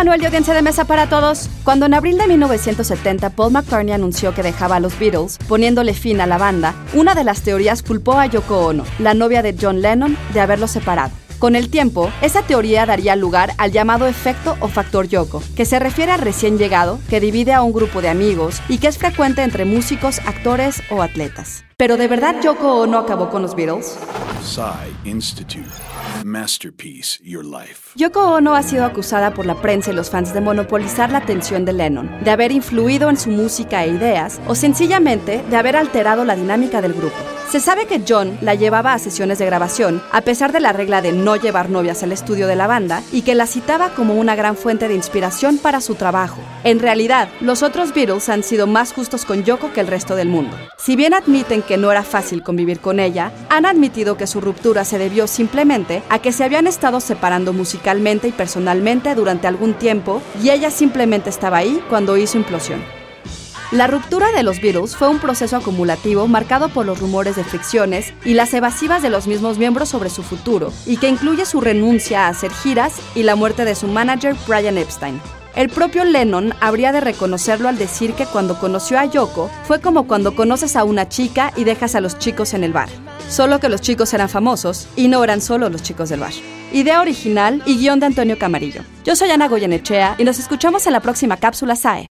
Manuel de Audiencia de Mesa para Todos. Cuando en abril de 1970 Paul McCartney anunció que dejaba a los Beatles, poniéndole fin a la banda, una de las teorías culpó a Yoko Ono, la novia de John Lennon, de haberlos separado. Con el tiempo, esa teoría daría lugar al llamado efecto o factor Yoko, que se refiere al recién llegado, que divide a un grupo de amigos y que es frecuente entre músicos, actores o atletas. Pero ¿de verdad Yoko Ono acabó con los Beatles? Institute. Masterpiece, Your Life. Yoko Ono ha sido acusada por la prensa y los fans de monopolizar la atención de Lennon, de haber influido en su música e ideas, o sencillamente de haber alterado la dinámica del grupo. Se sabe que John la llevaba a sesiones de grabación, a pesar de la regla de no llevar novias al estudio de la banda, y que la citaba como una gran fuente de inspiración para su trabajo. En realidad, los otros Beatles han sido más justos con Yoko que el resto del mundo. Si bien admiten que no era fácil convivir con ella, han admitido que su ruptura se debió simplemente a que se habían estado separando musicalmente y personalmente durante algún tiempo y ella simplemente estaba ahí cuando hizo implosión. La ruptura de los Beatles fue un proceso acumulativo marcado por los rumores de fricciones y las evasivas de los mismos miembros sobre su futuro, y que incluye su renuncia a hacer giras y la muerte de su manager Brian Epstein. El propio Lennon habría de reconocerlo al decir que cuando conoció a Yoko fue como cuando conoces a una chica y dejas a los chicos en el bar. Solo que los chicos eran famosos y no eran solo los chicos del bar. Idea original y guion de Antonio Camarillo. Yo soy Ana Goyenechea y nos escuchamos en la próxima cápsula SAE.